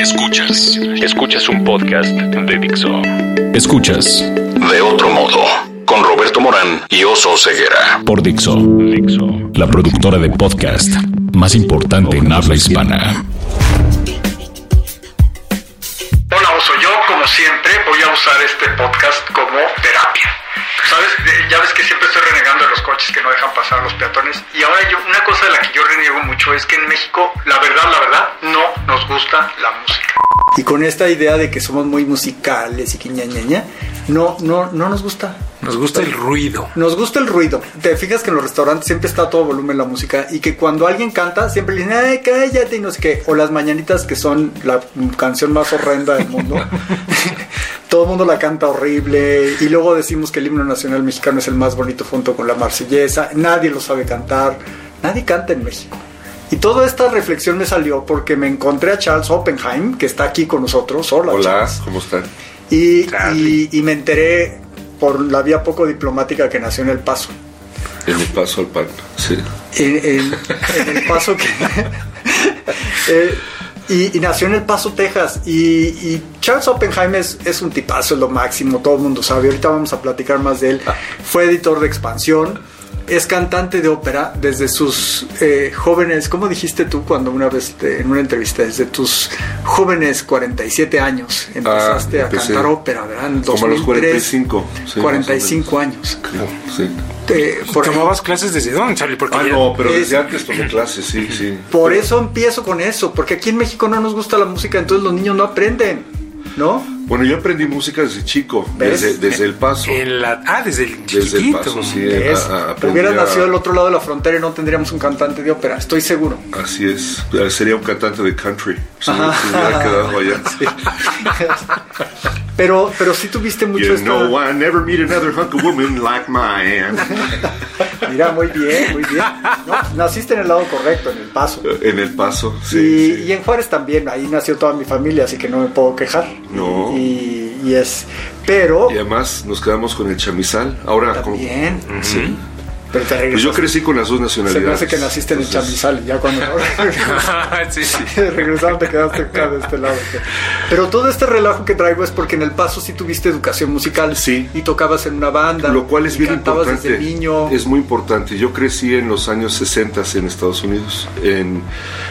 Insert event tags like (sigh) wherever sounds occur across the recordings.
Escuchas. Escuchas un podcast de Dixo. Escuchas De otro modo. Con Roberto Morán y Oso Ceguera. por Dixo, Dixo. la productora de podcast más importante en habla hispana. Hola Oso, yo como siempre a usar este podcast como terapia. Ya ves que siempre estoy renegando de los coches que no dejan pasar a los peatones. Y ahora yo, una cosa de la que yo reniego mucho es que en México, la verdad, la verdad, no nos gusta la música. Y con esta idea de que somos muy musicales y que ña, ña, ña, no, no, no nos gusta. Nos gusta el ruido. Nos gusta el ruido. Te fijas que en los restaurantes siempre está a todo volumen la música y que cuando alguien canta siempre le dicen, ay, cállate y no sé qué. O las mañanitas que son la canción más horrenda del mundo. (laughs) todo el mundo la canta horrible y luego decimos que el himno nacional mexicano es el más bonito junto con la marsellesa. Nadie lo sabe cantar. Nadie canta en México. Y toda esta reflexión me salió porque me encontré a Charles Oppenheim, que está aquí con nosotros. Hola, Hola, Charles. ¿cómo están? Y, y- y me enteré por la vía poco diplomática que nació en El Paso. En el paso al pan. Sí. En, en- en El Paso que... (laughs) Eh, y, y nació en El Paso, Texas. Y, y Charles Oppenheim es, es un tipazo, es lo máximo, todo el mundo sabe. Ahorita vamos a platicar más de él. Fue editor de Expansión. Es cantante de ópera desde sus eh, jóvenes, ¿cómo dijiste tú cuando una vez te- en una entrevista? Desde tus jóvenes 47 años empezaste a Ah, empecé cantar ópera, ¿verdad? En como a los 2003, 45, sí, 45 años. Creo, sí. Eh, por, ¿Tomabas clases desde dónde, Charlie? Porque Ah, ya- no, pero Es- desde antes tomé clases, sí, sí. por eso empiezo con eso, porque aquí en México no nos gusta la música, entonces los niños no aprenden, ¿no? Bueno, yo aprendí música desde chico, ¿Ves? desde, desde el paso. en la- ah, desde el Desde el chiquito. paso, sí. ¿Ves? a- a- aprendí Hubieras a- nacido del otro lado de la frontera y no tendríamos un cantante de ópera, estoy seguro. Así es. Sería un cantante de country. Si Ajá. hubiera quedado allá. (laughs) Pero, pero sí tuviste mucho You esta- know, I never meet another hunk of woman like mine. (laughs) Mira, muy bien, muy bien. No, naciste en el lado correcto, en el paso. En el paso, sí. y, sí. y en Juárez también, ahí nació toda mi familia, así que no me puedo quejar. No. Y, y es. Pero. Y además nos quedamos con el chamizal. Ahora, con- También. Sí. Pero te Pues yo regresas- crecí con las dos Se nacionalidades. me hace que naciste en el chamizal, ya cuando (laughs) sí, (laughs) sí. regresaron te quedaste acá de este lado. Pero todo este relajo que traigo es porque en el paso sí tuviste educación musical. Sí. Y tocabas en una banda. Lo cual es y bien cantabas importante. desde niño. Es muy importante. Yo crecí en los años 60 en Estados Unidos, en,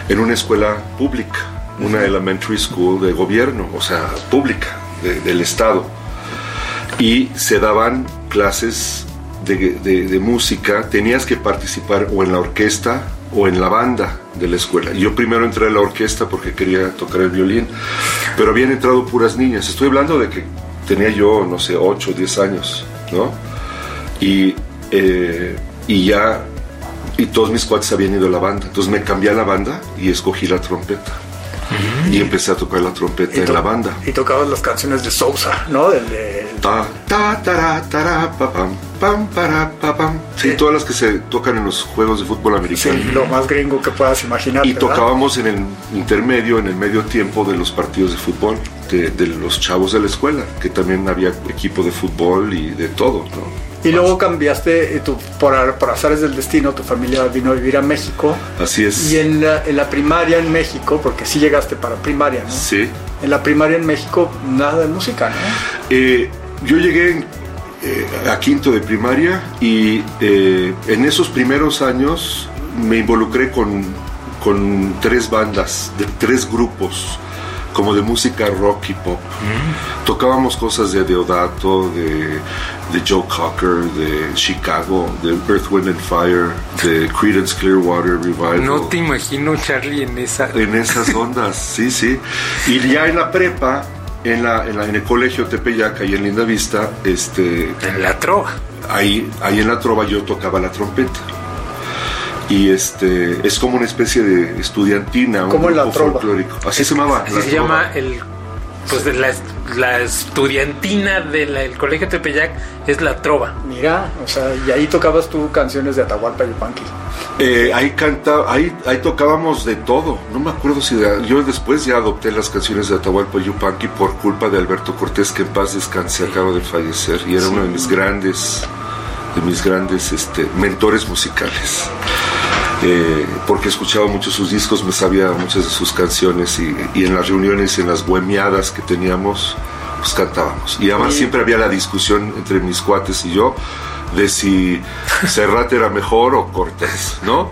en una escuela pública, una elementary school de gobierno, o sea, pública, de- del Estado. Y se daban clases de, de- de música, tenías que participar o en la orquesta o en la banda de la escuela. Yo primero entré a la orquesta porque quería tocar el violín, pero habían entrado puras niñas. Estoy hablando de que tenía yo, no sé, 8 o 10 años, ¿no? y, eh, y ya y todos mis cuates habían ido a la banda entonces me cambié a la banda y escogí la trompeta y empecé a tocar la trompeta en la banda Y tocabas las canciones de Sousa, ¿no? Ta ta tara, tara, pa, pam, pam, para, pa, pam. sí, Sí. todas las que se tocan en los juegos de fútbol sí, americano lo más gringo que puedas imaginar. y ¿verdad? tocábamos en el intermedio, en el medio tiempo de los partidos de fútbol de, de los chavos de la escuela, que también había equipo de fútbol y de todo, ¿no? Y luego cambiaste, eh, tu, por, por azares del destino, tu familia vino a vivir a México. Así es. Y en la, en la primaria en México, porque sí llegaste para primaria, ¿no? Sí. En la primaria en México, nada de música, ¿no? Eh, yo llegué eh, a quinto de primaria y eh, en esos primeros años me involucré con, con tres bandas, de tres grupos, como de música rock y pop. Tocábamos cosas de Deodato, de, de Joe Cocker, de Chicago, de Earth, Wind and Fire, de Creedence Clearwater Revival. No te imagino, Charlie, en esa. En esas ondas, sí, sí. Y ya en la prepa, en, la, en, la- en el colegio Tepeyac, ahí en Linda Vista, este, En la trova. ahí, ahí en la trova yo tocaba la trompeta. Y este, es como una especie de estudiantina, un ¿Cómo en la grupo trova? folclórico. Así se llamaba. Así la se trova. llama el. Pues de la, la estudiantina del colegio Tepeyac es la trova. Mira, o sea, y ahí tocabas tú canciones de Atahualpa Yupanqui. Eh, ahí canta, ahí, ahí tocábamos de todo. No me acuerdo si de- yo después ya adopté las canciones de Atahualpa Yupanqui por culpa de Alberto Cortés, que en paz descanse, acaba de fallecer y era uno de mis grandes, de mis grandes este, mentores musicales. Eh, porque escuchaba mucho sus discos, me sabía muchas de sus canciones y, y en las reuniones, en las bohemiadas que teníamos, pues cantábamos. Y además siempre había la discusión entre mis cuates y yo de si Serrat era mejor o Cortés, ¿no?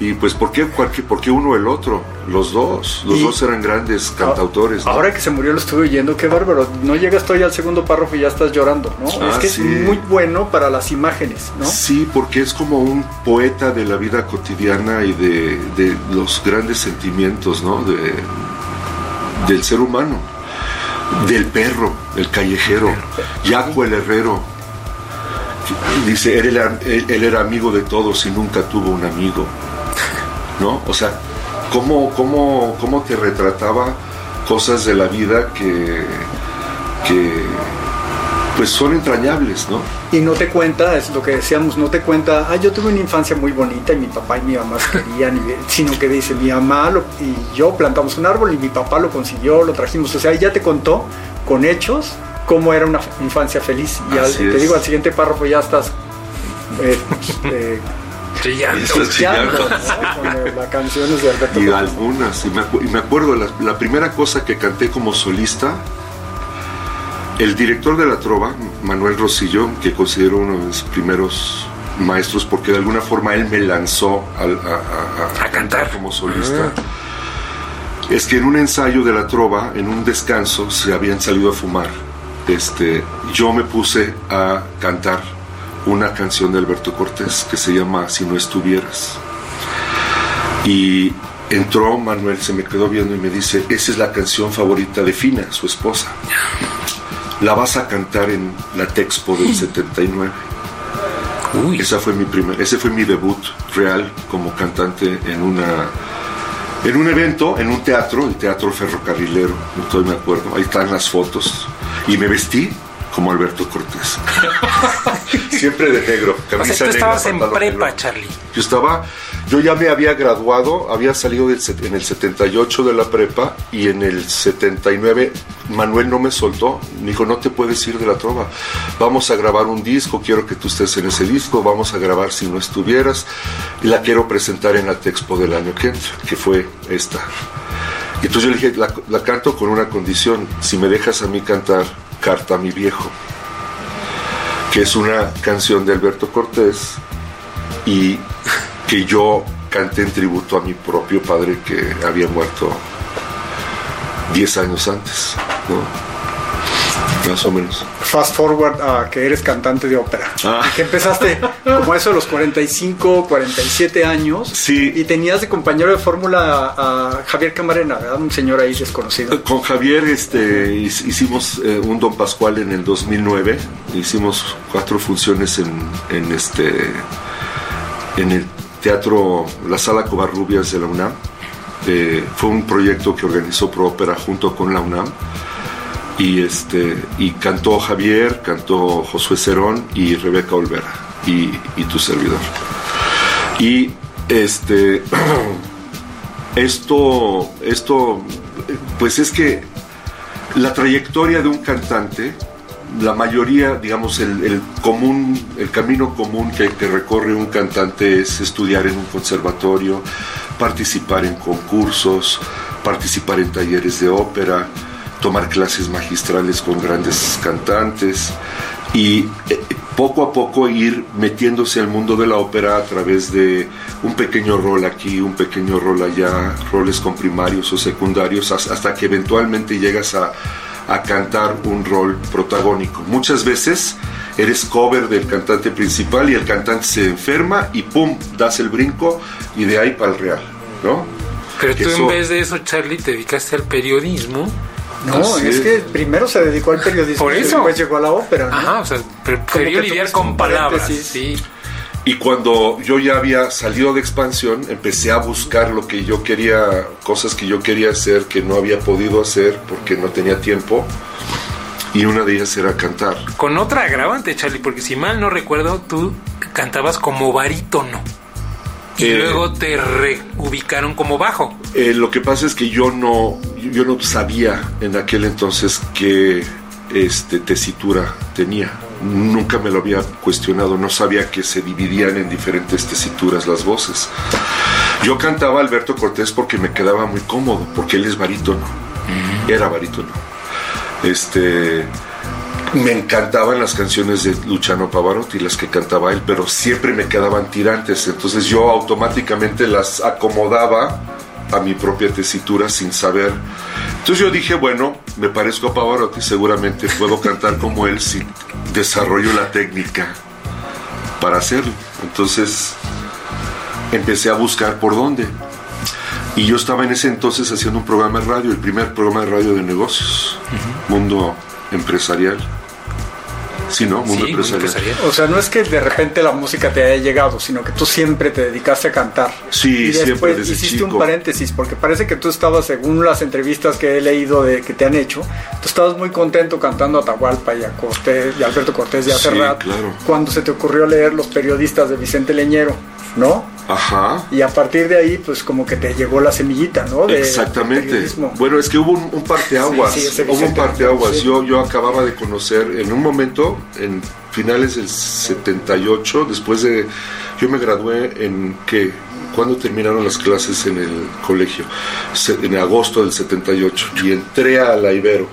Y pues, ¿por qué, ¿por qué, uno o el otro? Los dos, los Y- dos eran grandes cantautores. ¿no? Ahora que se murió lo estuve oyendo, qué bárbaro. No llegas todavía al segundo párrafo y ya estás llorando, ¿no? Ah, es que sí. es muy bueno para las imágenes, ¿no? Sí, porque es como un poeta de la vida cotidiana y de, de los grandes sentimientos, ¿no? De, del ser humano, del perro, el callejero, Yaco el herrero. Dice, él era, él- era amigo de todos y nunca tuvo un amigo, ¿no? O sea, ¿cómo, cómo, cómo te retrataba cosas de la vida que, que pues son entrañables, ¿no? Y no te cuenta, es lo que decíamos, no te cuenta, ah, yo tuve una infancia muy bonita y mi papá y mi mamá se querían, sino que dice, mi mamá y yo plantamos un árbol y mi papá lo consiguió, lo trajimos, o sea, ya te contó con hechos cómo era una infancia feliz. Y al- te digo, al siguiente párrafo ya estás... eh, (laughs) eh, Chillando. Estás chillando, chillando. ¿no? Con las canciones de Alberto Y Cortés. algunas, y me, acu- y me acuerdo, la, la primera cosa que canté como solista, el director de la trova, Manuel Rosillo, que considero uno de mis primeros maestros, porque de alguna forma él me lanzó al- a, a- a A cantar. como solista, es que en un ensayo de la trova, en un descanso, se habían salido a fumar. Este, yo me puse a cantar una canción de Alberto Cortés que se llama Si no estuvieras. Y entró Manuel, se me quedó viendo y me dice, esa es la canción favorita de Fina, su esposa. La vas a cantar en la Texpo del (laughs) 79. Uy, Esa fue mi primer, ese fue mi debut real como cantante en una en un evento, en un teatro, el Teatro Ferrocarrilero, no estoy me acuerdo, ahí están las fotos. Y me vestí como Alberto Cortés. (laughs) Siempre de negro, o camisa sea, tú negra, estabas en pantalón prepa, negro. Charlie. Yo estaba, yo ya me había graduado, había salido del en el 78 de la prepa y en el 79 Manuel no me soltó, me dijo, no te puedes ir de la trova, vamos a grabar un disco, quiero que tú estés en ese disco, vamos a grabar si no estuvieras, y la quiero presentar en la Texpo del año que entra, que fue esta. Y entonces yo le dije, la, canto con una condición, si me dejas a mí cantar Carta a mi viejo, que es una canción de Alberto Cortés y (laughs) que yo canté en tributo a mi propio padre que había muerto 10 años antes. Más o menos. Fast forward a que eres cantante de ópera. Ah. Y que empezaste como eso a los 45, 47 años. Sí. Y tenías de compañero de fórmula a, Javier Camarena, ¿verdad? Un señor ahí desconocido. Con Javier este, hic- hicimos eh, un Don Pascual en el 2009, hicimos cuatro funciones en, en, este, en el teatro La Sala Covarrubias de la UNAM. Eh, fue un proyecto que organizó Pro Ópera junto con la UNAM. Y, este, y cantó Javier, cantó Josué Cerón y Rebeca Olvera y, y tu servidor. Y este, (clears throat) esto, esto, pues es que la trayectoria de un cantante, la mayoría, digamos, el, el común, el camino común que, que recorre un cantante es estudiar en un conservatorio, participar en concursos, participar en talleres de ópera, tomar clases magistrales con grandes cantantes y eh, poco a poco ir metiéndose al mundo de la ópera a través de un pequeño rol aquí, un pequeño rol allá, roles con primarios o secundarios, has- hasta que eventualmente llegas a, a cantar un rol protagónico. Muchas veces eres cover del cantante principal y el cantante se enferma y ¡pum! das el brinco y de ahí para el real, ¿no? Pero tú Eso- en vez de eso, Charlie, te dedicaste al periodismo. No, Así es que primero se dedicó al periodismo Por y eso. después llegó a la ópera. ¿no? Ajá, o sea, prefirió lidiar con palabras. Sí. Y cuando yo ya había salido de expansión, empecé a buscar lo que yo quería, cosas que yo quería hacer que no había podido hacer porque no tenía tiempo. Y una de ellas era cantar. Con otra agravante, Charlie, porque si mal no recuerdo, tú cantabas como barítono. Y Eh. luego te reubicaron como bajo. Eh, lo que pasa es que yo no, yo no sabía en aquel entonces qué este, tesitura tenía. nunca me lo había cuestionado, no sabía que se dividían en diferentes tesituras las voces. Yo cantaba Alberto Cortés porque me quedaba muy cómodo, porque él es barítono, era barítono. Este, me encantaban las canciones de Luciano Pavarotti, las que cantaba él, pero siempre me quedaban tirantes, entonces yo automáticamente las acomodaba a mi propia tesitura sin saber. Entonces yo dije, bueno, me parezco a Pavarotti, seguramente puedo cantar como él si desarrollo la técnica para hacerlo. Entonces empecé a buscar por dónde. Y yo estaba en ese entonces haciendo un programa de radio, el primer programa de radio de negocios, Mundo Empresarial. Sí, ¿no? Mundo Sí, Empresarial. empresarial. O sea, no es que de repente la música te haya llegado, sino que tú siempre te dedicaste a cantar. Sí, y siempre, después desde hiciste chico. un paréntesis, porque parece que tú estabas, según las entrevistas que he leído de que te han hecho, tú estabas muy contento cantando a Atahualpa y a Cortés y a Alberto Cortés y a Sí, claro. cuando se te ocurrió leer los periodistas de Vicente Leñero, ¿no? Ajá. Y a partir de ahí, pues como que te llegó la semillita, ¿no? De- Exactamente. Bueno, es que hubo un, un parteaguas. Sí, hubo un parteaguas. sí. Yo, yo acababa de conocer en un momento, en finales del 78, después de. Yo me gradué en que. ¿Cuándo terminaron las clases en el colegio? En agosto del 78. Y entré a la Ibero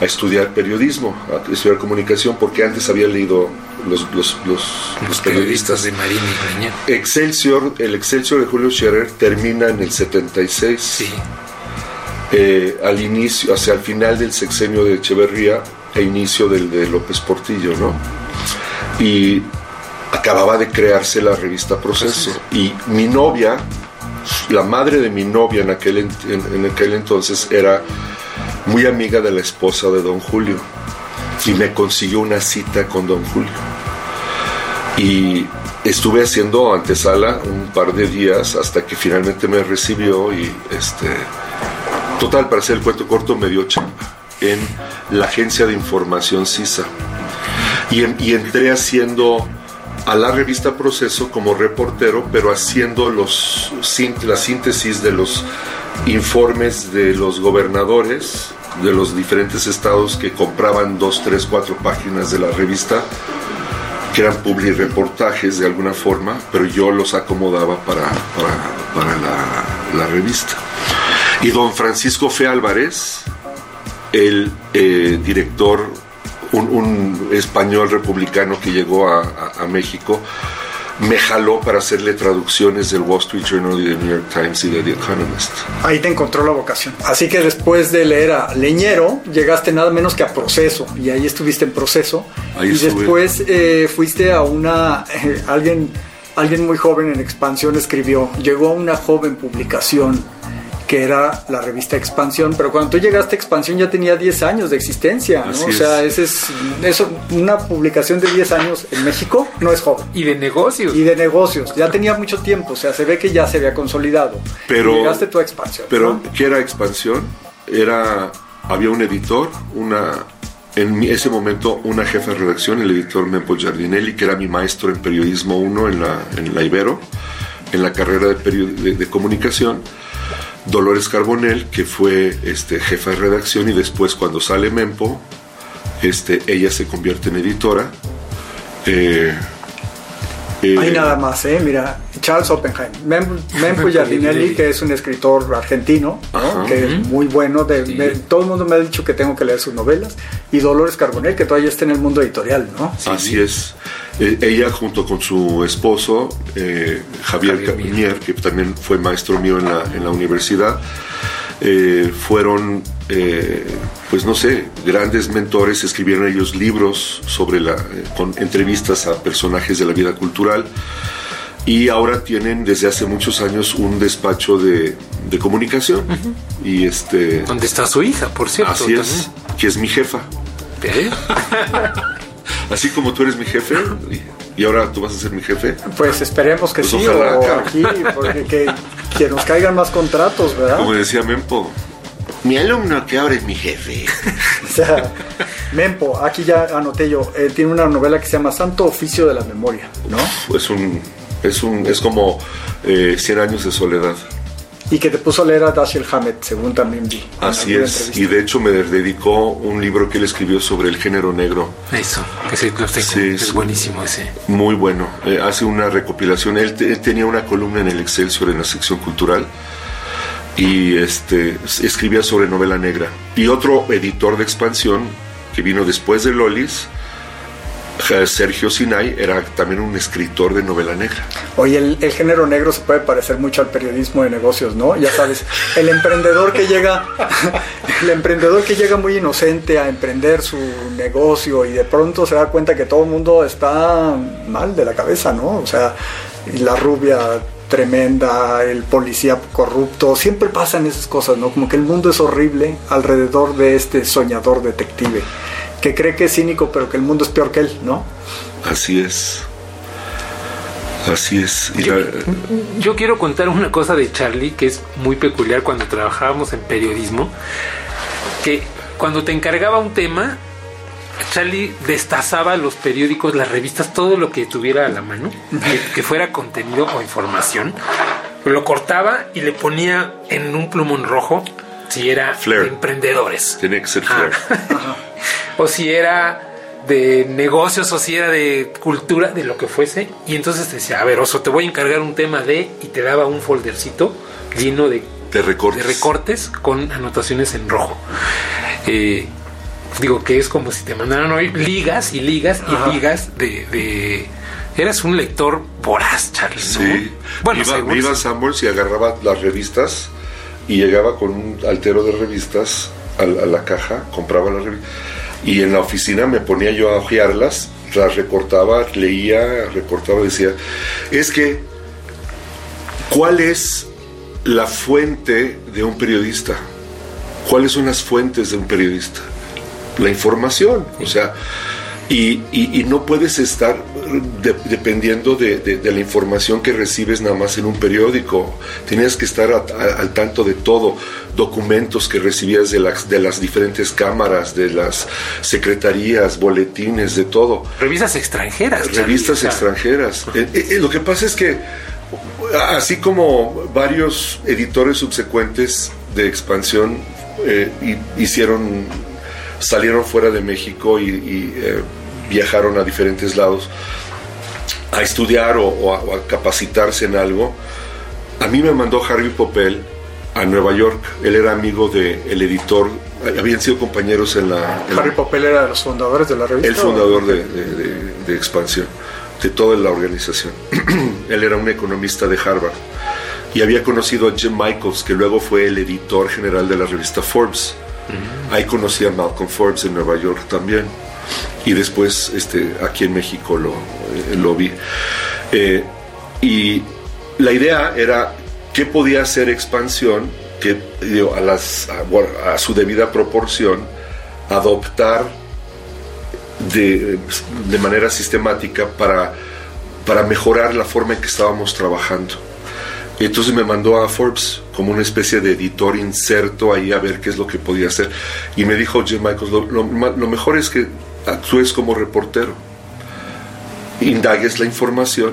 a estudiar periodismo, a estudiar comunicación, porque antes había leído los, los, los, periodistas de Marín y Leñero. Excelsior, el Excelsior de Julio Scherer termina en el 76 Sí. eh, al inicio, hacia el final del sexenio de Echeverría e inicio del de López Portillo, ¿no? Y acababa de crearse la revista Proceso. Y mi novia, la madre de mi novia en aquel, en aquel entonces, era muy amiga de la esposa de Don Julio. Y me consiguió una cita con Don Julio. Y estuve haciendo antesala un par de días hasta que finalmente me recibió y este total para hacer el cuento corto me dio chamba en la agencia de información CISA y, en- y entré haciendo a la revista Proceso como reportero pero haciendo los la síntesis de los informes de los gobernadores de los diferentes estados que compraban dos, tres, cuatro páginas de la revista que eran publireportajes de alguna forma, pero yo los acomodaba para, para, la, revista. Y don Francisco Fe Álvarez, el eh, director, un, un español republicano que llegó a- a México, me jaló para hacerle traducciones del Wall Street Journal y del New York Times y de The Economist. Ahí te encontró la vocación. Así que después de leer a Leñero, llegaste nada menos que a Proceso. Y ahí estuviste en Proceso. Ahí y estuve. después eh, fuiste a una... eh, alguien, alguien muy joven en Expansión escribió, llegó a una joven publicación que era la revista Expansión, pero cuando tú llegaste a Expansión ya tenía 10 años de existencia, ¿no? O sea, es. ese es eso, una publicación de 10 años en México no es joven. Y de negocios. Y de negocios, ya tenía mucho tiempo, o sea, se ve que ya se había consolidado. Pero- Y llegaste tú a Expansión. Pero, ¿no? ¿qué era expansión? Era, había un editor, una, en ese momento una jefa de redacción, el editor Mempo Giardinelli, que era mi maestro en periodismo 1 en la, en la Ibero, en la carrera de, de- de comunicación. Dolores Carbonell, que fue este, jefa de redacción, y después cuando sale Mempo, este, ella se convierte en editora. Eh, eh, Hay nada más, ¿eh? Mira, Charles Oppenheim, Mem- Mempo (laughs) Giardinelli, que es un escritor argentino, ¿no? Ajá. que es muy bueno. De, Sí. me- todo el mundo me ha dicho que tengo que leer sus novelas. Y Dolores Carbonell, que todavía está en el mundo editorial, ¿no? Así es. Eh, ella junto con su esposo, eh, Javier, Javier que también fue maestro mío en la, en la universidad, eh, fueron, eh, pues no sé, grandes mentores, escribieron ellos libros sobre la, eh, con entrevistas a personajes de la vida cultural y ahora tienen desde hace muchos años un despacho de, de comunicación y este ¿Dónde está su hija, por cierto? así es que es mi jefa ¿Eh? (laughs) así como tú eres mi jefe y, ahora tú vas a ser mi jefe Pues esperemos que Pues sí, ojalá, o claro. aquí, porque que, que nos caigan más contratos, ¿verdad? Como decía Mempo, mi alumno que ahora es mi jefe. (laughs) O sea, Mempo, aquí ya anoté yo, eh, tiene una novela que se llama Santo Oficio de la Memoria, ¿no? Es un, es un, es como eh, 100 años de soledad. Y que te puso a leer a Dashiell Hammett, según también vi. Así es, entrevista. y de hecho me dedicó un libro que él escribió sobre el género negro, Eso, que sí, lo tengo. Sí, es buenísimo ese. muy bueno. Eh, hace una recopilación, él, te- él tenía una columna en el Excelsior en la sección cultural y este escribía sobre novela negra. Y otro editor de expansión que vino después de Lolis, Sergio Sinay, era también un escritor de novela negra. Oye, el, género negro se puede parecer mucho al periodismo de negocios, ¿no? Ya sabes, el emprendedor que llega, (laughs) el emprendedor que llega muy inocente a emprender su negocio y de pronto se da cuenta que todo el mundo está mal de la cabeza, ¿no? O sea, la rubia tremenda, el policía corrupto, siempre pasan esas cosas, ¿no? Como que el mundo es horrible alrededor de este soñador detective, que cree que es cínico, pero que el mundo es peor que él, ¿no? Así es. Así es. Y Yo, la- yo quiero contar una cosa de Charlie que es muy peculiar cuando trabajábamos en periodismo, que cuando te encargaba un tema, Charlie destazaba los periódicos, las revistas, todo lo que tuviera a la mano, que, que fuera contenido o información, lo cortaba y le ponía en un plumón rojo si era Flair. de emprendedores. Tiene que ser Ah. (laughs) O si era de negocios o si era de cultura, de lo que fuese. Y entonces te decía, a ver, Oso, te voy a encargar un tema de... Y te daba un foldercito lleno de, De recortes. de recortes con anotaciones en rojo. Eh, digo que es como si te mandaran hoy ligas y ligas y Ajá. ligas de... de- Eras un lector voraz, Charlie. ¿no? Sí. Bueno, iba, me iba a sí. Sanborns y agarraba las revistas y llegaba con un altero de revistas a, a la caja, compraba las revistas y en la oficina me ponía yo a hojearlas, las recortaba, leía, recortaba, decía, es que, ¿cuál es la fuente de un periodista? ¿Cuáles son las fuentes de un periodista? La información, o sea, y, y- y no puedes estar de- dependiendo de, de- de la información que recibes nada más en un periódico. Tenías que estar a- a- al tanto de todo, documentos que recibías de las, de las diferentes cámaras, de las secretarías, boletines, de todo Revistas extranjeras. Revistas extranjeras. Eh, eh, lo que pasa es que, así como varios editores subsecuentes de expansión eh, hi- hicieron, salieron fuera de México y, y, eh, viajaron a diferentes lados a estudiar o, o a, o a capacitarse en algo, a mí me mandó Harvey Popel a Nueva York. Él era amigo del el editor, habían sido compañeros en la... en la- Harry Popel era de los fundadores de la revista. el fundador de, de- de- de Expansión, de toda la organización. (clears throat) Él era un economista de Harvard y había conocido a Jim Michaels, que luego fue el editor general de la revista Forbes. Ahí conocí a Malcolm Forbes en Nueva York también. Y después este, aquí en México lo, eh, lo vi. Eh, y la idea era qué podía hacer expansión que digo, a, las, a, a su debida proporción adoptar de, de manera sistemática para, para mejorar la forma en que estábamos trabajando. Entonces me mandó a Forbes como una especie de editor inserto ahí a ver qué es lo que podía hacer. Y me dijo Jim Michaels, lo, lo lo mejor es que actúes como reportero. Indagues la información.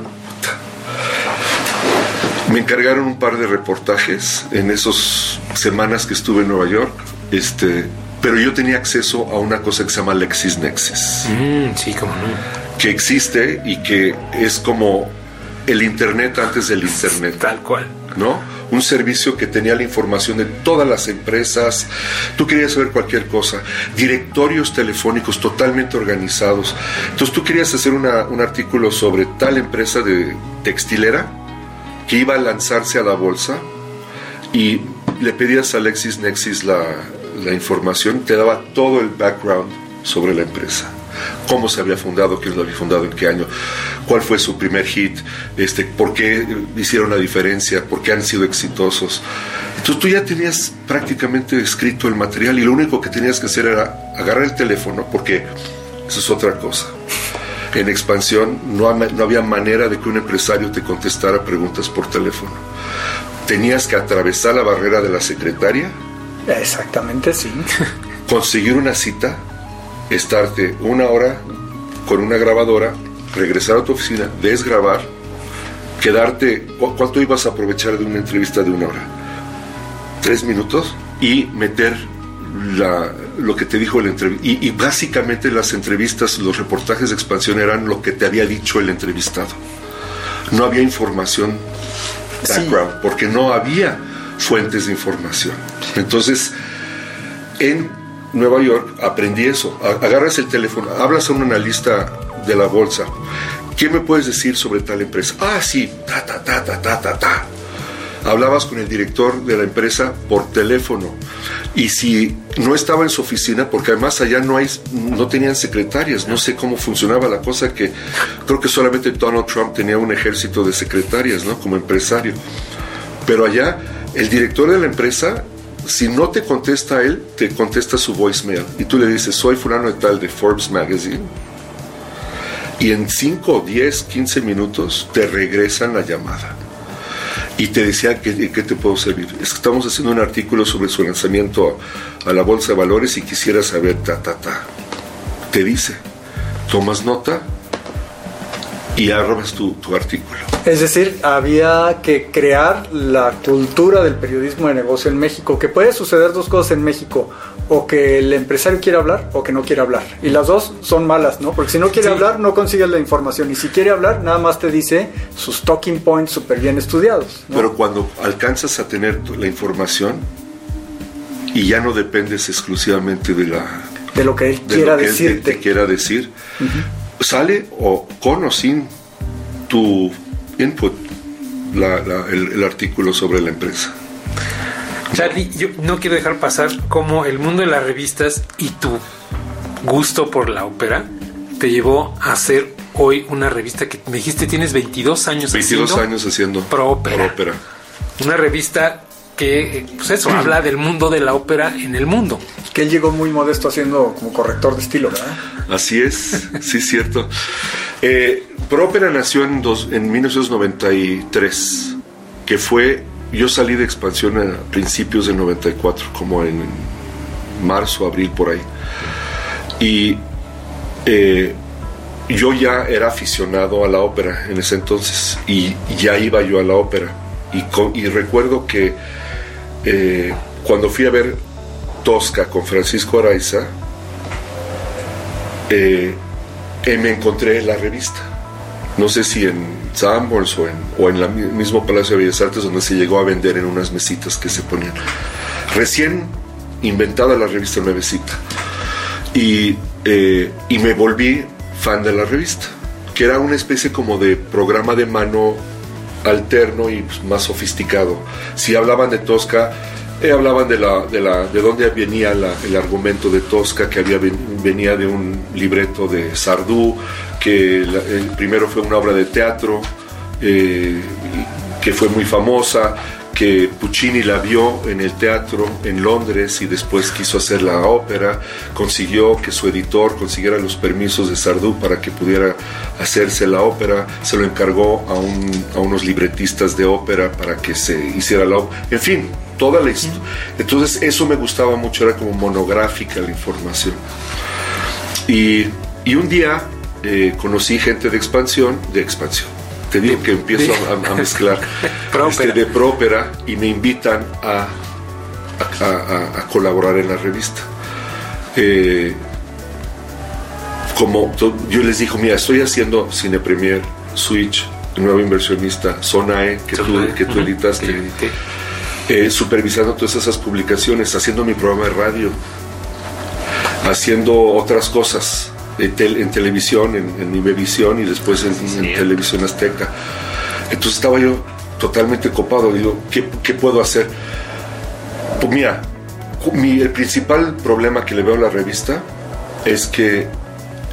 Me encargaron un par de reportajes en esas semanas que estuve en Nueva York. Este, pero yo tenía acceso a una cosa que se llama LexisNexis Mm, sí, como no. que existe y que es como el Internet antes del Internet, Tal cual. ¿no? Un servicio que tenía la información de todas las empresas, tú querías saber cualquier cosa, directorios telefónicos totalmente organizados. Entonces tú querías hacer un artículo sobre tal empresa de textilera que iba a lanzarse a la bolsa y le pedías a LexisNexis la, la información, te daba todo el background sobre la empresa. Cómo se había fundado, quién lo había fundado, en qué año, cuál fue su primer hit, este, por qué hicieron la diferencia, por qué han sido exitosos. Entonces tú ya tenías prácticamente escrito el material y lo único que tenías que hacer era agarrar el teléfono, porque eso es otra cosa. En expansión no, no había manera de que un empresario te contestara preguntas por teléfono. Tenías que atravesar la barrera de la secretaria, Exactamente, sí. conseguir una cita, estarte una hora con una grabadora, regresar a tu oficina, desgrabar, quedarte. ¿cu- ¿Cuánto ibas a aprovechar de una entrevista de una hora? tres minutos y meter la, lo que te dijo el entrevistado. Y, y básicamente las entrevistas, los reportajes de expansión eran lo que te había dicho el entrevistado. No había información Sí. background, porque no había fuentes de información. Entonces, en Nueva York aprendí eso. Agarras el teléfono, hablas a un analista de la bolsa. ¿Qué me puedes decir sobre tal empresa? Ah, sí, ta, ta, ta, ta, ta, ta, ta. Hablabas con el director de la empresa por teléfono. Y si no estaba en su oficina, porque además allá no hay, no tenían secretarias, no sé cómo funcionaba la cosa que creo que solamente Donald Trump tenía un ejército de secretarias, ¿no? Como empresario. Pero allá, el director de la empresa, si no te contesta él, te contesta su voicemail. Y tú le dices, soy fulano de tal de Forbes Magazine. Y en 5, 10, 15 minutos te regresan la llamada. Y te decía que, que te puedo servir. Estamos haciendo un artículo sobre su lanzamiento a la Bolsa de Valores y quisiera saber, ta, ta, ta. Te dice, tomas nota y arrobas tu, tu artículo. Es decir, había que crear la cultura del periodismo de negocio en México, que puede suceder dos cosas en México, o que el empresario quiere hablar o que no quiere hablar. Y las dos son malas, ¿no? Porque si no quiere Sí. hablar, no consigues la información. Y si quiere hablar, nada más te dice sus talking points súper bien estudiados. ¿no? Pero cuando alcanzas a tener la información y ya no dependes exclusivamente de la de lo que él de quiera lo que él te- decirte. te quiera decir, sale o con o sin tu input la- la- el, el artículo sobre la empresa. Charlie, yo no quiero dejar pasar cómo el mundo de las revistas y tu gusto por la ópera te llevó a hacer hoy una revista que me dijiste tienes 22 años 22 haciendo. años haciendo Pro ópera. ópera. Una revista que, eh, pues eso, (clears throat) habla del mundo de la ópera en el mundo. Que él llegó muy modesto haciendo como corrector de estilo, ¿verdad? Así es, sí es cierto. Eh, Própera nació en, dos- en 1993, que fue, yo salí de expansión a principios del 94, como en marzo, abril, por ahí. Y eh, yo ya era aficionado a la ópera en ese entonces, y ya iba yo a la ópera. Y recuerdo que eh, cuando fui a ver Tosca con Francisco Araiza, eh, eh, me encontré la revista. No sé si en Sanborns o en, o en el mismo Palacio de Bellas Artes donde se llegó a vender en unas mesitas que se ponían. Recién inventada la revista Nuevecita. Y, eh, y me volví fan de la revista, que era una especie como de programa de mano alterno y pues, más sofisticado. Si hablaban de Tosca, eh, hablaban de, la, de, la, de dónde venía el argumento de Tosca, que había ven- venía de un libreto de Sardú, que primero fue una obra de teatro, eh, que fue muy famosa, que Puccini la vio en el teatro en Londres y después quiso hacer la ópera, consiguió que su editor consiguiera los permisos de Sardú para que pudiera hacerse la ópera, se lo encargó a unos libretistas de ópera para que se hiciera la ópera, en fin, toda la historia. Entonces eso me gustaba mucho, era como monográfica la información. Y, y un día eh, conocí gente de expansión, de expansión. Te digo que empiezo a, a mezclar (laughs) este, de própera y me invitan a, a, a- colaborar en la revista. Eh, como yo les digo, mira, estoy haciendo Cine Premier, Switch, Nuevo Inversionista, Zona E, que, tú, que tú Ujú, editaste que edité. eh, supervisando todas esas publicaciones, haciendo mi programa de radio, haciendo otras cosas en, tel- en televisión, en, en Imevisión y después en, en televisión azteca. Entonces estaba yo totalmente copado, digo, ¿qué, qué puedo hacer? Pues mira, mi- el principal problema que le veo a la revista es que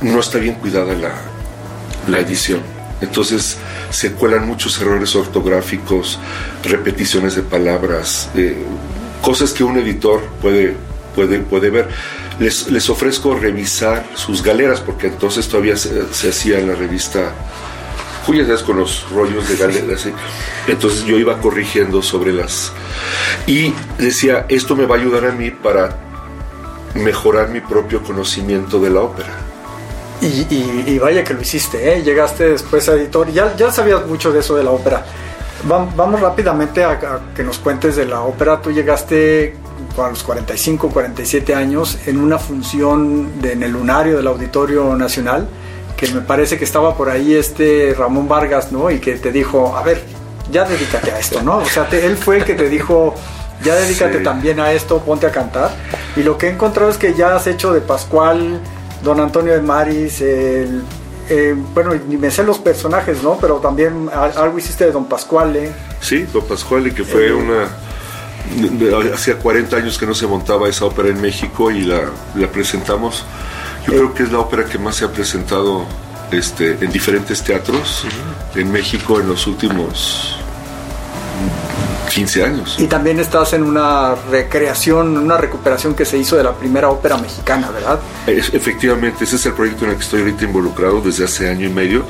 no está bien cuidada la, la edición. Entonces se cuelan muchos errores ortográficos, repeticiones de palabras, eh, cosas que un editor puede, puede, puede ver. Les, les ofrezco revisar sus galeras, porque entonces todavía se, se hacía la revista Julia, ¿sabes? Con los rollos de galeras. ¿sí? Entonces yo iba corrigiendo sobre las... Y decía, esto me va a ayudar a mí para mejorar mi propio conocimiento de la ópera. Y, vaya que lo hiciste, ¿eh? Llegaste después a editor, ya, ya sabías mucho de eso de la ópera. Va- Vamos rápidamente a, a que nos cuentes de la ópera. Tú llegaste a los 45, 47 años en una función de- en el lunario del Auditorio Nacional, que me parece que estaba por ahí este Ramón Vargas, ¿no? Y que te dijo, a ver, ya dedícate a esto, ¿no? O sea, te- él fue el que te dijo, ya dedícate Sí. también a esto, ponte a cantar. Y lo que he encontrado es que ya has hecho de Pascual, Don Antonio de Maris, el... eh, bueno, ni me sé los personajes, ¿no? Pero también algo hiciste de Don Pascuale. Sí, Don Pascual, que fue Eh. una... Hacía 40 años que no se montaba esa ópera en México y la, la presentamos. Yo Eh. creo que es la ópera que más se ha presentado este, en diferentes teatros en México en los últimos 15 años. Y también estás en una recreación, una recuperación que se hizo de la primera ópera mexicana, ¿verdad? Es- efectivamente, ese es el proyecto en el que estoy ahorita involucrado desde hace año y medio.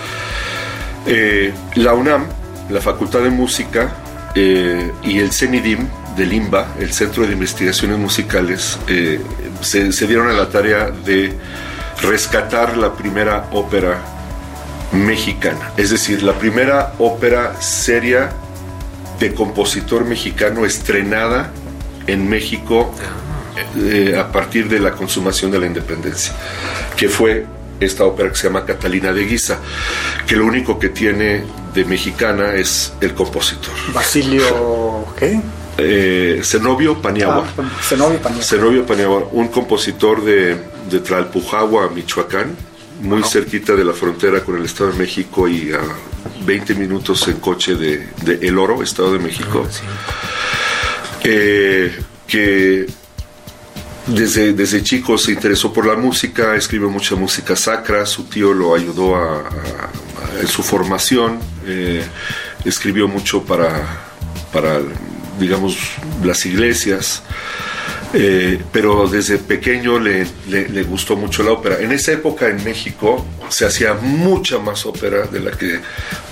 Eh, la UNAM, la Facultad de Música eh, y el CENIDIM del IMBA, el Centro de Investigaciones Musicales, eh, se, dieron a la tarea de rescatar la primera ópera mexicana, es decir, la primera ópera seria de compositor mexicano estrenada en México eh, a partir de la consumación de la independencia, que fue esta ópera que se llama Catalina de Guisa, que lo único que tiene de mexicana es el compositor. Basilio, ¿qué? Eh, Zenobio Paniagua. Ah, Zenobio Paniagua. Zenobio Paniagua, un compositor de, de Tlalpujagua, Michoacán, muy cerquita de la frontera con el Estado de México y a 20 minutos en coche de, de El Oro, Estado de México. Eh, que desde, desde chico se interesó por la música, escribió mucha música sacra, su tío lo ayudó a, a- a- en su formación, eh, escribió mucho para, para, digamos, las iglesias, eh, pero desde pequeño le, le- le gustó mucho la ópera. En esa época en México se hacía mucha más ópera de la que,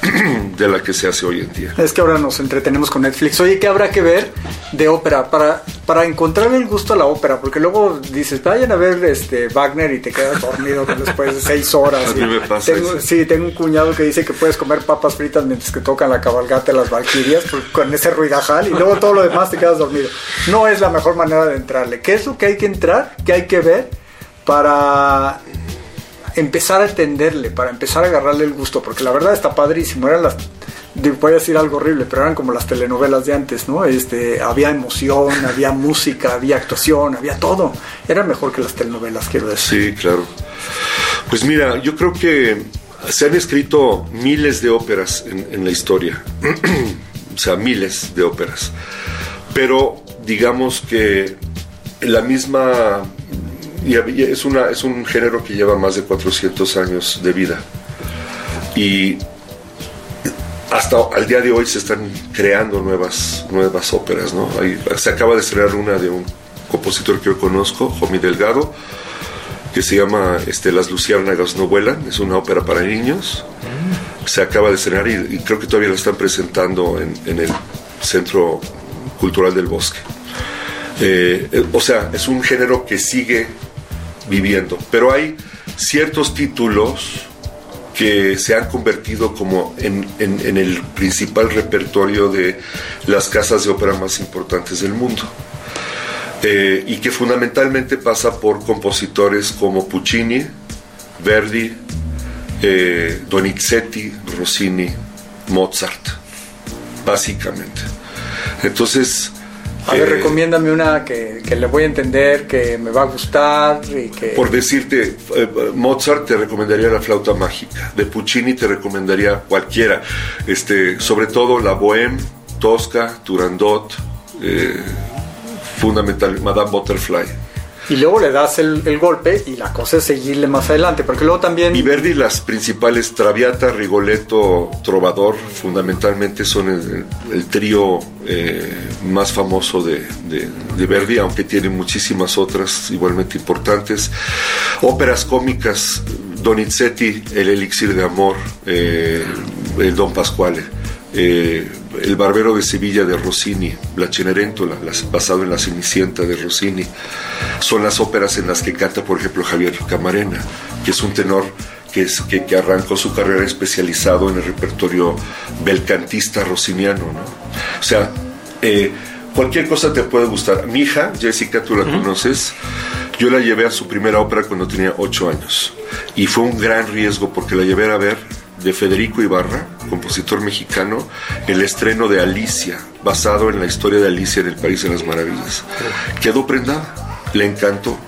(clears throat) de la que se hace hoy en día. Es que ahora nos entretenemos con Netflix. Oye, ¿qué habrá que ver de ópera? Para, para encontrar el gusto a la ópera, porque luego dices, vayan a ver este Wagner y te quedas dormido (laughs) después de seis horas. A mí me pasa tengo, eso. Sí, tengo un cuñado que dice que puedes comer papas fritas mientras que tocan la cabalgata de las Valquirias pues, con ese ruidajal y luego todo lo demás te quedas dormido. No es la mejor manera de entrarle. ¿Qué es lo que hay que entrar? ¿Qué hay que ver para empezar a entenderle, para empezar a agarrarle el gusto? Porque la verdad está padrísimo. Eran las voy a decir algo horrible, pero eran como las telenovelas de antes, ¿no? Este, había emoción, (laughs) había música, había actuación, había todo. Era mejor que las telenovelas, quiero decir. Sí, claro. Pues mira, yo creo que se han escrito miles de óperas en, en la historia, (clears throat) o sea, miles de óperas, pero digamos que la misma, y es, una, es un género que lleva más de 400 años de vida y hasta al día de hoy se están creando nuevas, nuevas óperas, ¿no? Se acaba de estrenar una de un compositor que yo conozco, Jomi Delgado, que se llama este, Las Luciérnagas no vuelan, es una ópera para niños. Se acaba de estrenar y, y creo que todavía la están presentando en, en el Centro Cultural del Bosque. Eh, eh, o sea, es un género que sigue viviendo, pero hay ciertos títulos que se han convertido como en, el principal repertorio de las casas de ópera más importantes del mundo. Eh, y que fundamentalmente pasa por compositores como Puccini, Verdi, Donizetti, Rossini, Mozart, básicamente. Entonces, A ver, eh, recomiéndame una que, que le voy a entender, que me va a gustar y que... por decirte, eh, Mozart te recomendaría la flauta mágica, de Puccini te recomendaría cualquiera, este, sobre todo la Bohème, Tosca, Turandot, eh, fundamental, Madame Butterfly. Y luego le das el, el golpe y la cosa es seguirle más adelante, porque luego también... Y Verdi, las principales, Traviata, Rigoletto, Trovador, fundamentalmente son el, el trío eh, más famoso de, de- de Verdi, aunque tiene muchísimas otras igualmente importantes. Óperas cómicas, Donizetti, El Elixir de Amor, eh, El Don Pasquale. eh, el Barbero de Sevilla de Rossini, La Cenerentola, basado en la Cenicienta de Rossini, son las óperas en las que canta, por ejemplo, Javier Camarena, que es un tenor que, es, que, que arrancó su carrera especializado en el repertorio belcantista rossiniano, ¿no? O sea, eh, cualquier cosa te puede gustar. Mi hija, Jessica, tú la conoces, yo la llevé a su primera ópera cuando tenía ocho años. Y fue un gran riesgo porque la llevé a ver de Federico Ibarra, compositor mexicano, el estreno de Alicia, basado en la historia de Alicia en el País de las Maravillas. Quedó prendada, le encantó,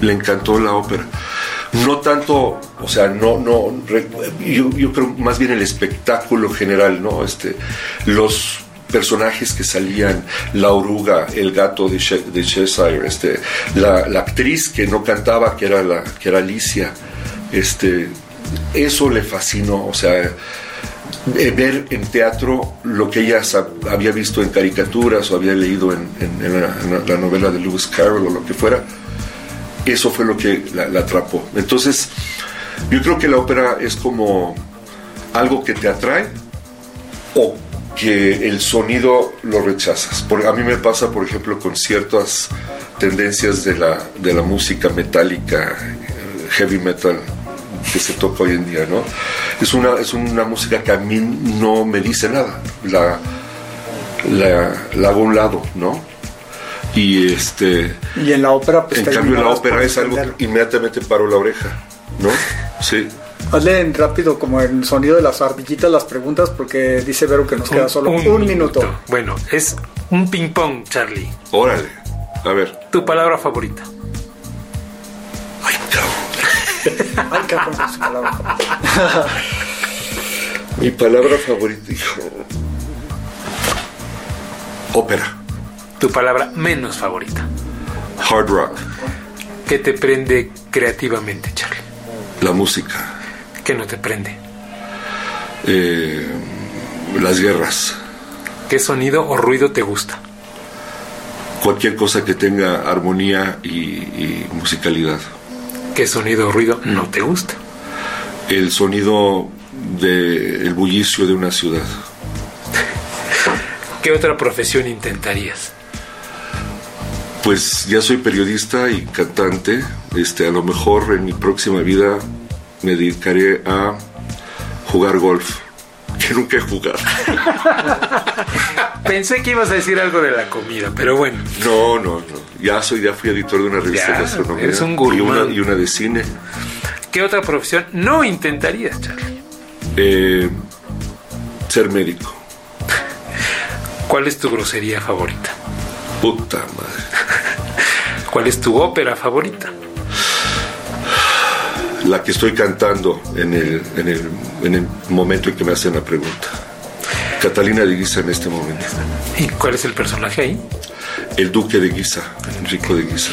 le encantó la ópera. No tanto, o sea, no, no, yo, yo creo más bien el espectáculo general, ¿no? Este, los personajes que salían, la oruga, el gato de Cheshire, este, la, la actriz que no cantaba, que era, la, que era Alicia, este, eso le fascinó, o sea, eh, ver en teatro lo que ella había visto en caricaturas o había leído en, la, novela de Lewis Carroll o lo que fuera, eso fue lo que la, atrapó. Entonces, yo creo que la ópera es como algo que te atrae o que el sonido lo rechazas. Porque a mí me pasa, por ejemplo, con ciertas tendencias de la, de la música metálica, heavy metal que se toca hoy en día, ¿no? Es una, es una música que a mí no me dice nada. La, la, la hago a un lado, ¿no? Y este, Y en la ópera, pues en cambio la terminarás ópera es algo que inmediatamente paro la oreja, ¿no? (laughs) Sí. Hazle en rápido como el sonido de las ardillitas las preguntas porque dice Vero que nos queda solo un, minuto. Bueno, es un ping pong, Charlie. Órale. A ver. Tu palabra favorita. Ay, cabrón, con su palabra. Mi palabra favorita, hijo. Ópera. Tu palabra menos favorita. Hard rock. ¿Qué te prende creativamente, Charlie? La música. ¿Qué no te prende? eh, las guerras. ¿Qué sonido o ruido te gusta? Cualquier cosa que tenga armonía y, y musicalidad. ¿Qué sonido o ruido no te gusta? El sonido del bullicio de una ciudad. (laughs) ¿Qué otra profesión intentarías? Pues ya soy periodista y cantante. Este, a lo mejor en mi próxima vida me dedicaré a jugar golf. (laughs) Que nunca he jugado. (laughs) Pensé que ibas a decir algo de la comida, pero bueno. No, no, no. Ya soy, ya fui editor de una revista de gastronomía. eres un y gourmand. una, y una de cine. ¿Qué otra profesión no intentarías, Charlie? Eh, ser médico. ¿Cuál es tu grosería favorita? Puta madre. (laughs) ¿Cuál es tu ópera favorita? La que estoy cantando en el, en el, en el momento en que me hacen la pregunta. Catalina de Guisa en este momento. ¿Y cuál es el personaje ahí? El duque de Guisa, Enrico de Guisa.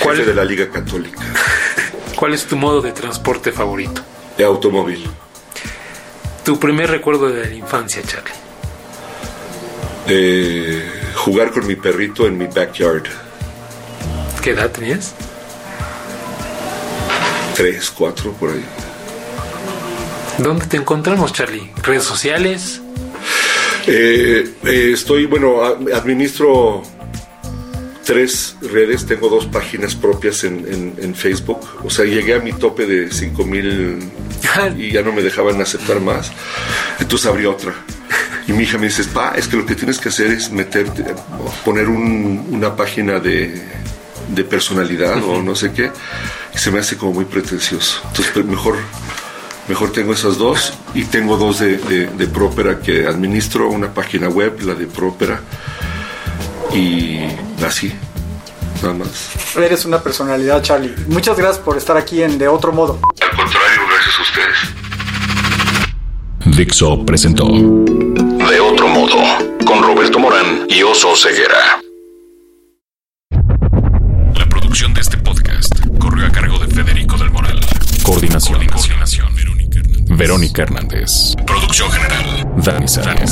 ¿Cuál? Jefe de la Liga Católica. (laughs) ¿Cuál es tu modo de transporte favorito? De automóvil. Tu primer recuerdo de la infancia, Charlie. Eh, jugar con mi perrito en mi backyard. ¿Qué edad tenías? Tres, cuatro, por ahí. ¿Dónde te encontramos, Charlie? ¿Redes sociales? Eh, eh, estoy, bueno, administro tres redes, tengo dos páginas propias en, en- en Facebook. O sea, llegué a mi tope de 5 mil (laughs) y ya no me dejaban aceptar más. Entonces abrí otra. Y mi hija me dice, pa, es que lo que tienes que hacer es meterte, poner un- una página de, de personalidad o no sé qué. Y se me hace como muy pretencioso. Entonces, pues, mejor Mejor tengo esas dos y tengo dos de, de, de Própera que administro, una página web, la de Própera, y así, nada más. Eres una personalidad, Charlie. Muchas gracias por estar aquí en De Otro Modo. Al contrario, gracias a ustedes. Dixo presentó De otro modo, con Roberto Morán y Oso Ceguera. la producción de este podcast. Corrió a cargo de Federico del Moral. Coordinación. Coordinación. Verónica Hernández. Producción general. Dani Sadia.